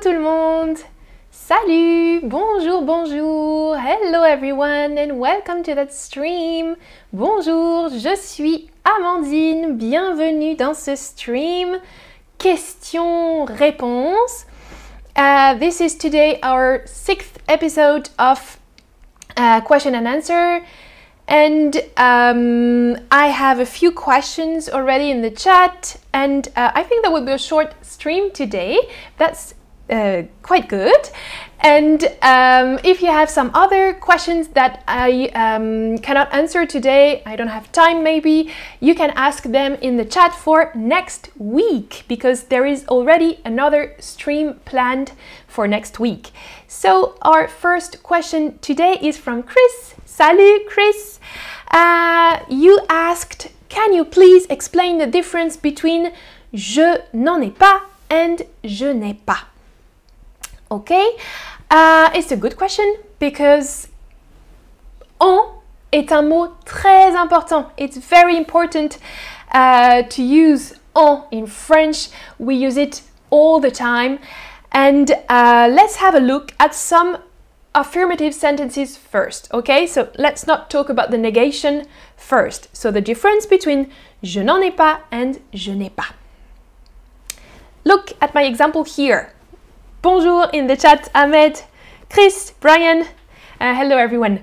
tout le monde! Salut! Bonjour, bonjour! Hello everyone and welcome to that stream! Bonjour, je suis Amandine, bienvenue dans ce stream. Question-réponse. Uh, this is today our sixth episode of uh, question and answer. And um, I have a few questions already in the chat, and uh, I think that will be a short stream today. That's uh, quite good. And um, if you have some other questions that I um, cannot answer today, I don't have time maybe, you can ask them in the chat for next week because there is already another stream planned for next week. So, our first question today is from Chris. Salut, Chris. Uh, you asked, can you please explain the difference between je n'en ai pas and je n'ai pas? Okay, uh, it's a good question because en est un mot très important. It's very important uh, to use en in French. We use it all the time. And uh, let's have a look at some affirmative sentences first, okay? So let's not talk about the negation first. So the difference between je n'en ai pas and je n'ai pas. Look at my example here. Bonjour in the chat, Ahmed, Chris, Brian. Uh, hello everyone.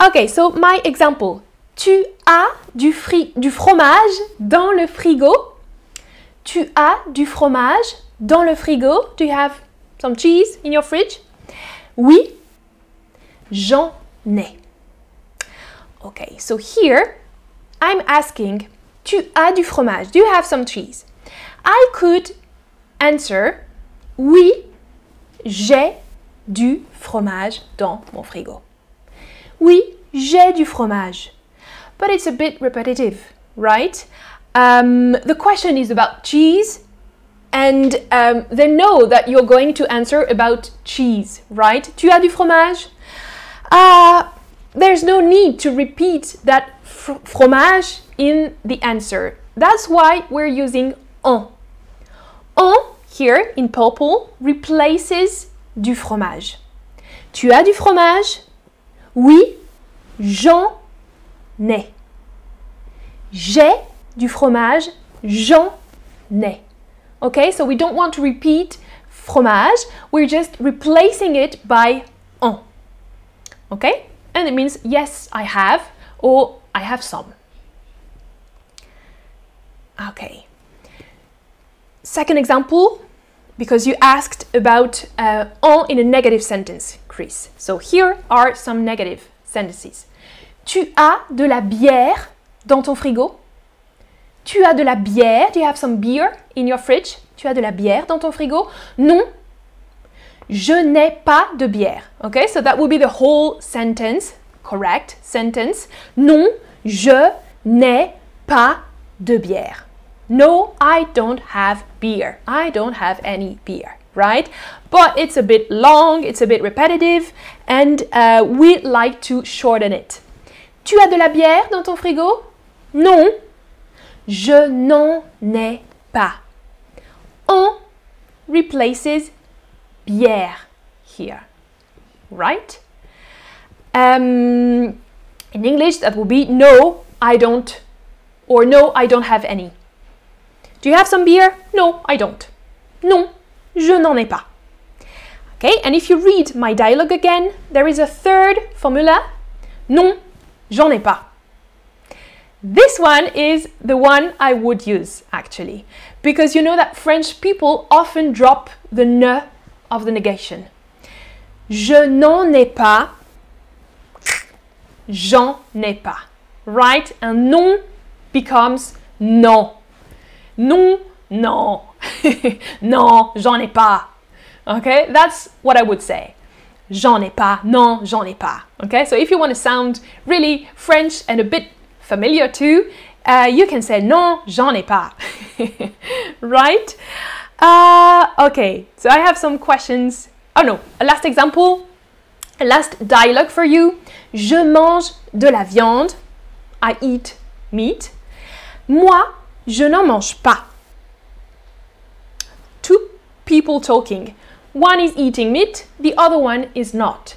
Okay, so my example. Tu as du, fri du fromage dans le frigo. Tu as du fromage dans le frigo. Do you have some cheese in your fridge? Oui, j'en ai. Okay, so here I'm asking, tu as du fromage? Do you have some cheese? I could answer, oui, j'ai du fromage dans mon frigo. Oui, j'ai du fromage. But it's a bit repetitive, right? Um, the question is about cheese, and um, they know that you're going to answer about cheese, right? Tu as du fromage? Uh, there's no need to repeat that fr fromage in the answer. That's why we're using en. En, here in purple, replaces du fromage. Tu as du fromage? Oui, j'en ai. J'ai du fromage, j'en ai. Okay, so we don't want to repeat fromage, we're just replacing it by en. Okay? And it means yes, I have, or I have some. Okay. Second example, because you asked about uh, en in a negative sentence, Chris. So here are some negative sentences. Tu as de la bière dans ton frigo? Tu as de la bière? Do you have some beer in your fridge? Tu as de la bière dans ton frigo? Non, je n'ai pas de bière. Okay, so that would be the whole sentence, correct sentence. Non, je n'ai pas de bière. No, I don't have beer. I don't have any beer, right? But it's a bit long, it's a bit repetitive, and uh, we like to shorten it. Tu as de la bière dans ton frigo? Non, je n'en ai pas. En replaces bière here, right? Um, in English, that would be no, I don't, or no, I don't have any. Do you have some beer? No, I don't. Non, je n'en ai pas. Okay, and if you read my dialogue again, there is a third formula. Non, j'en ai pas. This one is the one I would use actually, because you know that French people often drop the ne of the negation. Je n'en ai pas. J'en ai pas. Right? And non becomes non. Non, non. non, j'en ai pas. Okay? That's what I would say. J'en ai pas. Non, j'en ai pas. Okay? So if you want to sound really French and a bit familiar too, uh, you can say non, j'en ai pas. right? Uh, okay, so I have some questions. Oh no, a last example, a last dialogue for you. Je mange de la viande. I eat meat. Moi, je n'en mange pas. Two people talking. one is eating meat, the other one is not.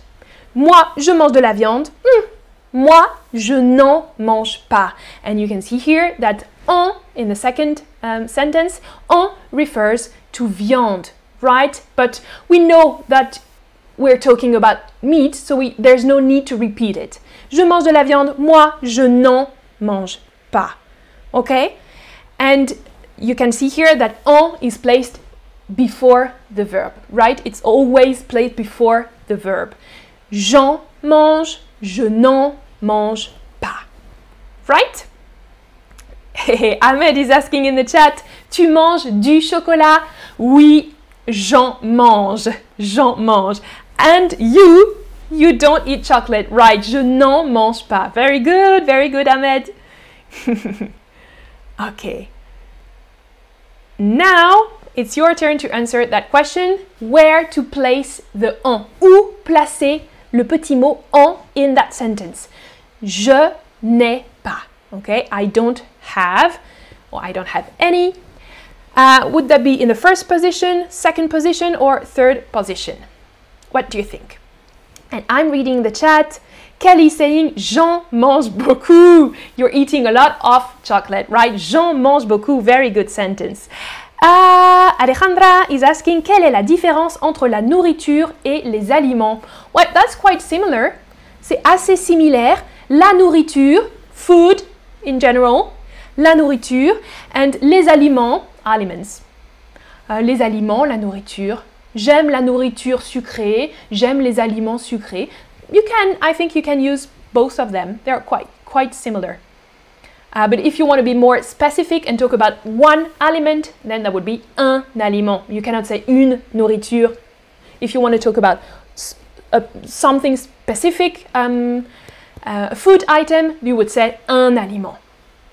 Moi, je mange de la viande. Hmm. Moi, je n'en mange pas. And you can see here that en in the second um, sentence, en refers to viande, right? But we know that we're talking about meat, so we, there's no need to repeat it. Je mange de la viande, moi, je n'en mange pas. Okay? And you can see here that en is placed before the verb, right? It's always placed before the verb. J'en mange, je n'en mange pas. Right? Ahmed is asking in the chat, tu manges du chocolat? Oui, j'en mange. J'en mange. And you, you don't eat chocolate, right? Je n'en mange pas. Very good, very good, Ahmed. okay. Now it's your turn to answer that question. Where to place the en? Où placer le petit mot en in that sentence? Je n'ai pas. Okay, I don't have, or I don't have any. Uh, would that be in the first position, second position, or third position? What do you think? And I'm reading the chat. Kelly saying, Jean mange beaucoup. You're eating a lot of chocolate, right? Jean mange beaucoup. Very good sentence. Uh, Alejandra is asking, quelle est la différence entre la nourriture et les aliments? Well, that's quite similar. C'est assez similaire. La nourriture, food in general, la nourriture, and les aliments, aliments. Uh, les aliments, la nourriture. J'aime la nourriture sucrée, j'aime les aliments sucrés. You can, I think you can use both of them. They're quite, quite similar. Uh, but if you want to be more specific and talk about one aliment, then that would be un aliment. You cannot say une nourriture. If you want to talk about a, something specific, um, uh, a food item, you would say un aliment.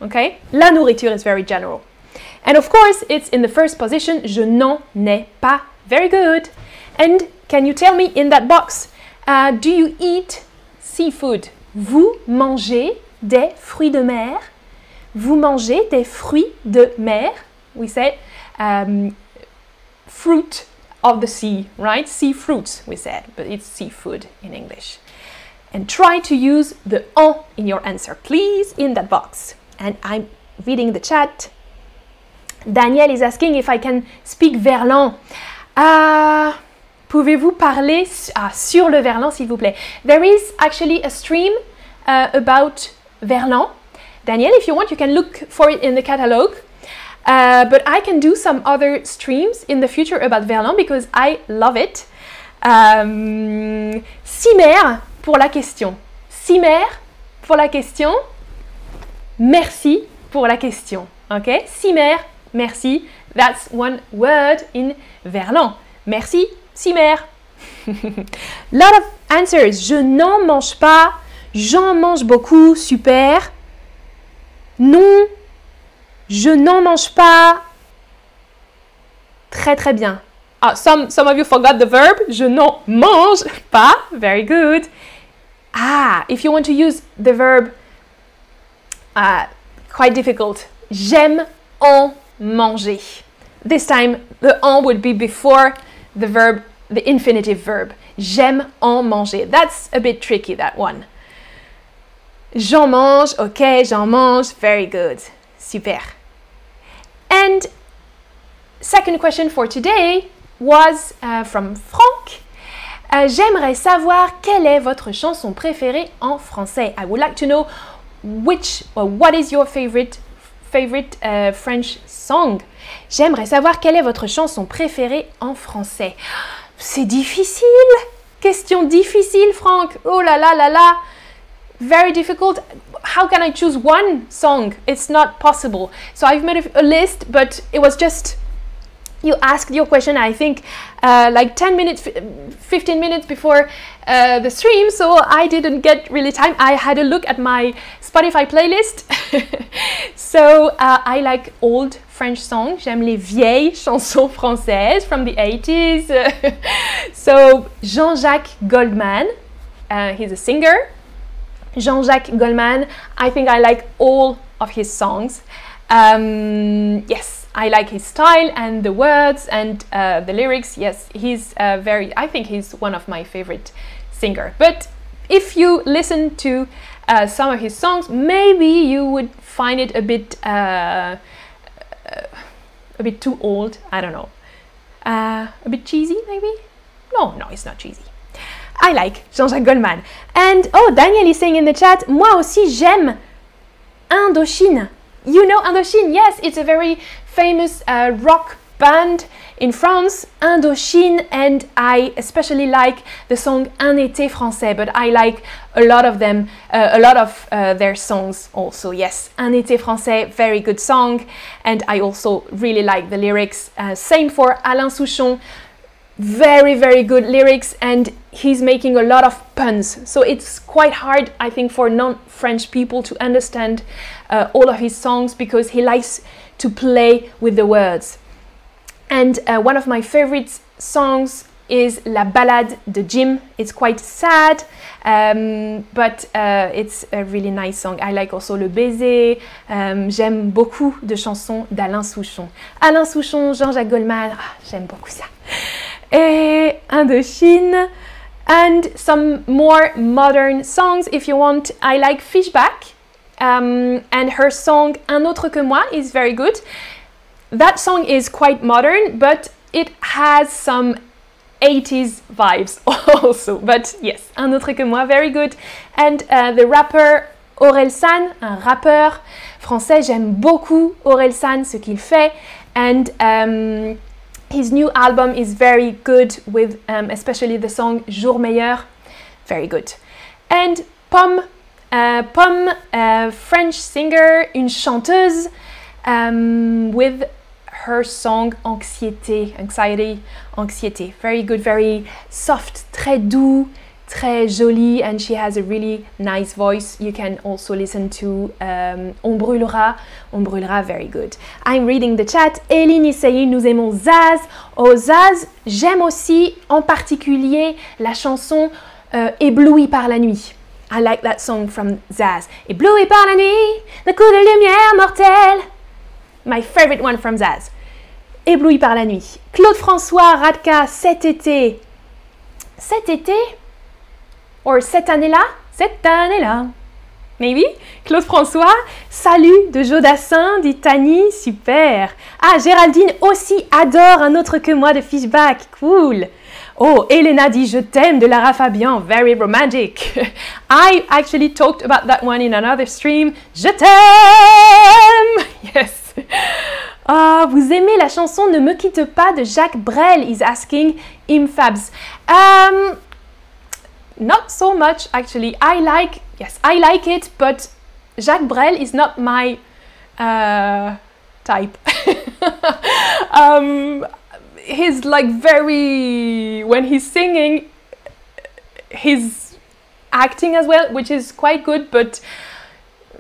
Okay? La nourriture is very general. And of course, it's in the first position, je n'en ai pas. Very good. And can you tell me in that box, uh, do you eat seafood? Vous mangez des fruits de mer? Vous mangez des fruits de mer? We said um, fruit of the sea, right? Sea fruits, we said, but it's seafood in English. And try to use the en in your answer, please, in that box. And I'm reading the chat. Daniel is asking if I can speak Verlan. Uh, Pouvez-vous parler ah, sur le Verlan, s'il vous plaît? There is actually a stream uh, about Verlan. Daniel, if you want, you can look for it in the catalogue. Uh, but I can do some other streams in the future about Verlan because I love it. Um, pour la question. Cimer pour la question. Merci pour la question. Okay? Cimer, merci. That's one word in Verlan. Merci, Cimer. Lot of answers. Je n'en mange pas. J'en mange beaucoup. Super. Non. Je n'en mange pas. Très très bien. Ah, some, some of you forgot the verb. Je n'en mange pas. Very good. Ah, if you want to use the verb, uh, quite difficult. J'aime en manger. This time, the en would be before the verb, the infinitive verb. J'aime en manger. That's a bit tricky, that one. J'en mange, ok, j'en mange, very good. Super. And second question for today was uh, from Franck. Uh, J'aimerais savoir quelle est votre chanson préférée en français? I would like to know which or what is your favorite favorite uh, French song. J'aimerais savoir quelle est votre chanson préférée en français. C'est difficile. Question difficile, Franck. Oh là là là là. Very difficult. How can I choose one song? It's not possible. So I've made a, a list, but it was just you asked your question i think uh, like 10 minutes 15 minutes before uh, the stream so i didn't get really time i had a look at my spotify playlist so uh, i like old french songs j'aime les vieilles chansons françaises from the 80s so jean-jacques goldman uh, he's a singer jean-jacques goldman i think i like all of his songs um, yes I like his style and the words and uh, the lyrics. Yes, he's uh, very. I think he's one of my favorite singer. But if you listen to uh, some of his songs, maybe you would find it a bit uh, a bit too old. I don't know. Uh, a bit cheesy, maybe? No, no, it's not cheesy. I like Jean-Jacques Goldman. And oh, Daniel is saying in the chat, moi aussi j'aime Indochine. You know Indochine? Yes, it's a very famous uh, rock band in France, Indochine, and I especially like the song Un été français, but I like a lot of them, uh, a lot of uh, their songs also. Yes, Un été français, very good song, and I also really like the lyrics. Uh, same for Alain Souchon, very, very good lyrics, and he's making a lot of puns. So it's quite hard, I think, for non French people to understand uh, all of his songs because he likes to play with the words. And uh, one of my favorite songs is La Ballade de Jim. It's quite sad, um, but uh, it's a really nice song. I like also Le Baiser. Um, j'aime beaucoup de chansons d'Alain Souchon. Alain Souchon, Jean-Jacques Goldman, ah, j'aime beaucoup ça. Et Indochine. And some more modern songs if you want. I like Fishback. Um, and her song Un autre que moi is very good. That song is quite modern, but it has some 80s vibes also. But yes, un autre que moi, very good. And uh, the rapper Orelsan, un rappeur français, j'aime beaucoup Orelsan, ce qu'il fait. And um, his new album is very good with um, especially the song Jour Meilleur, very good. And Pomme, uh, Pomme, a French singer, une chanteuse um, with her song Anxiété, Anxiety, Anxiété. Very good, very soft, très doux, très joli, and she has a really nice voice. You can also listen to um, On brûlera, On brûlera, very good. I'm reading the chat. Eline Issaï, nous aimons Zaz. Oh Zaz, j'aime aussi en particulier la chanson euh, Ébloui par la nuit. I like that song from Zaz. Ébloui par la nuit, le coup de lumière mortel. My favorite one from Zaz. Ébloui par la nuit. Claude François Radka, cet été. Cet été Or cette année-là Cette année-là. Maybe Claude François, salut de Jodassin, dit Tani, super. Ah, Géraldine aussi adore un autre que moi de Fishback, cool. Oh, Elena dit Je t'aime de Lara Fabian, very romantic. I actually talked about that one in another stream. Je t'aime Yes. Ah, vous aimez la chanson Ne me quitte pas de Jacques Brel is asking Imfabs. Um, not so much actually. I like, yes, I like it, but Jacques Brel is not my uh, type. um, he's like very when he's singing he's acting as well which is quite good but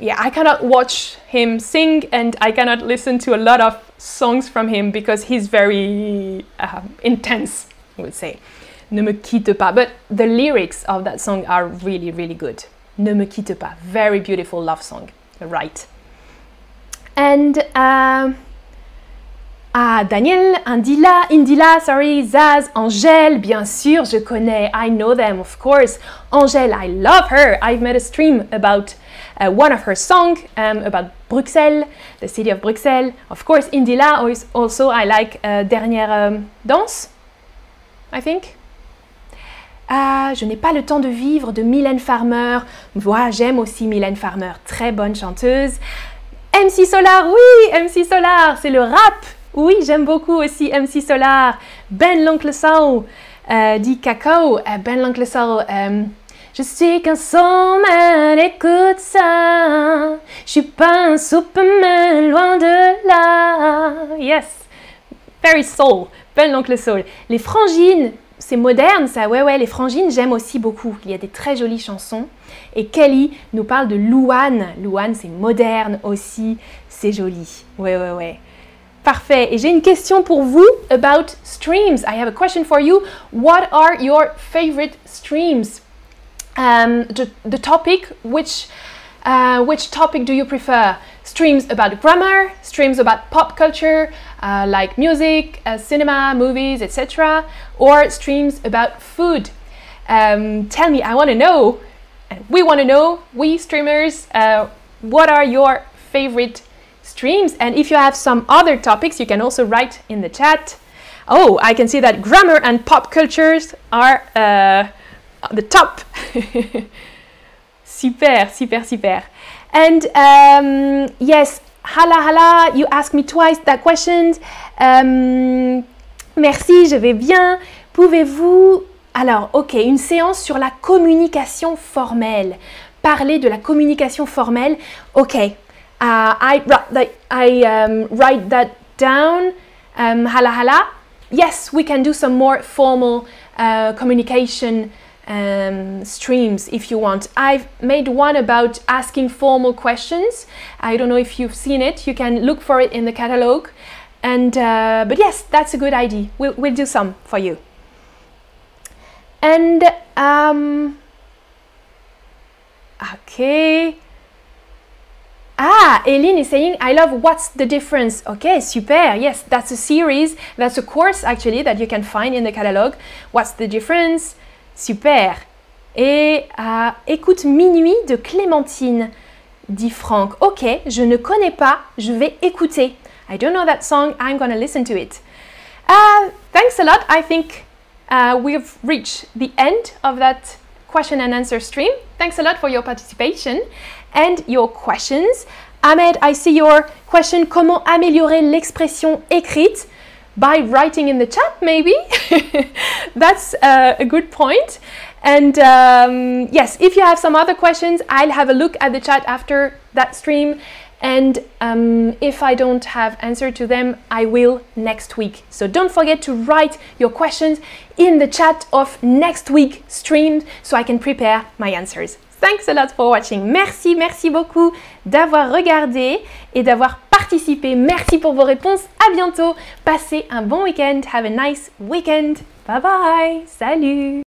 yeah i cannot watch him sing and i cannot listen to a lot of songs from him because he's very um, intense i would say ne me quitte pas but the lyrics of that song are really really good ne me quitte pas very beautiful love song right and um, ah, Daniel, Indila, Indila, sorry, Zaz, Angèle, bien sûr, je connais. I know them, of course. Angèle, I love her. I've made a stream about uh, one of her songs, um, about Bruxelles, the city of Bruxelles. Of course, Indila, also I like uh, Dernière um, Danse, I think. Ah, je n'ai pas le temps de vivre de Mylène Farmer. Moi, j'aime aussi Mylène Farmer, très bonne chanteuse. MC Solar, oui, MC Solar, c'est le rap. Oui, j'aime beaucoup aussi MC Solar. Ben l'oncle Soul euh, dit Cacao. Euh, ben l'oncle. Euh, je suis qu'un soulman, écoute ça. Je suis pas un superman, loin de là. Yes. Very soul. Ben l'oncle Soul. Les frangines, c'est moderne ça. Ouais, ouais, les frangines, j'aime aussi beaucoup. Il y a des très jolies chansons. Et Kelly nous parle de Louane. Louane, c'est moderne aussi. C'est joli. Ouais, ouais, ouais. Parfait. Et j'ai une question pour vous about streams. I have a question for you. What are your favorite streams? Um, the, the topic which Uh, which topic do you prefer? Streams about grammar, streams about pop culture, uh, like music, uh, cinema, movies, etc., or streams about food? Um, tell me, I want to know, and we want to know, we streamers, uh, what are your favorite streams? And if you have some other topics, you can also write in the chat. Oh, I can see that grammar and pop cultures are uh, the top. super, super, super. And um, yes, hala hala, you asked me twice that question. Um, merci, je vais bien. Pouvez-vous... Alors, ok, une séance sur la communication formelle. Parler de la communication formelle. Ok, uh, I, um, write that down. Um, hala hala. Yes, we can do some more formal uh, communication um, streams if you want. I've made one about asking formal questions. I don't know if you've seen it. You can look for it in the catalog. And uh, but yes, that's a good idea. We'll, we'll do some for you. And um, okay. Ah, Eileen is saying, I love What's the Difference. Okay, super. Yes, that's a series. That's a course actually that you can find in the catalog. What's the Difference? Super. Et écoute Minuit de Clémentine, dit Franck. Ok, je ne connais pas, je vais écouter. I don't know that song, I'm gonna listen to it. Uh, thanks a lot. I think uh, we've reached the end of that question and answer stream. Thanks a lot for your participation and your questions. Ahmed, I see your question. Comment améliorer l'expression écrite? By writing in the chat, maybe. That's uh, a good point. And um, yes, if you have some other questions, I'll have a look at the chat after that stream. And um, if I don't have answer to them, I will next week. So don't forget to write your questions in the chat of next week stream so I can prepare my answers. Thanks a lot for watching. Merci, merci beaucoup d'avoir regardé et d'avoir participé. Merci pour vos réponses. À bientôt. Passez un bon week-end. Have a nice weekend. Bye bye. Salut.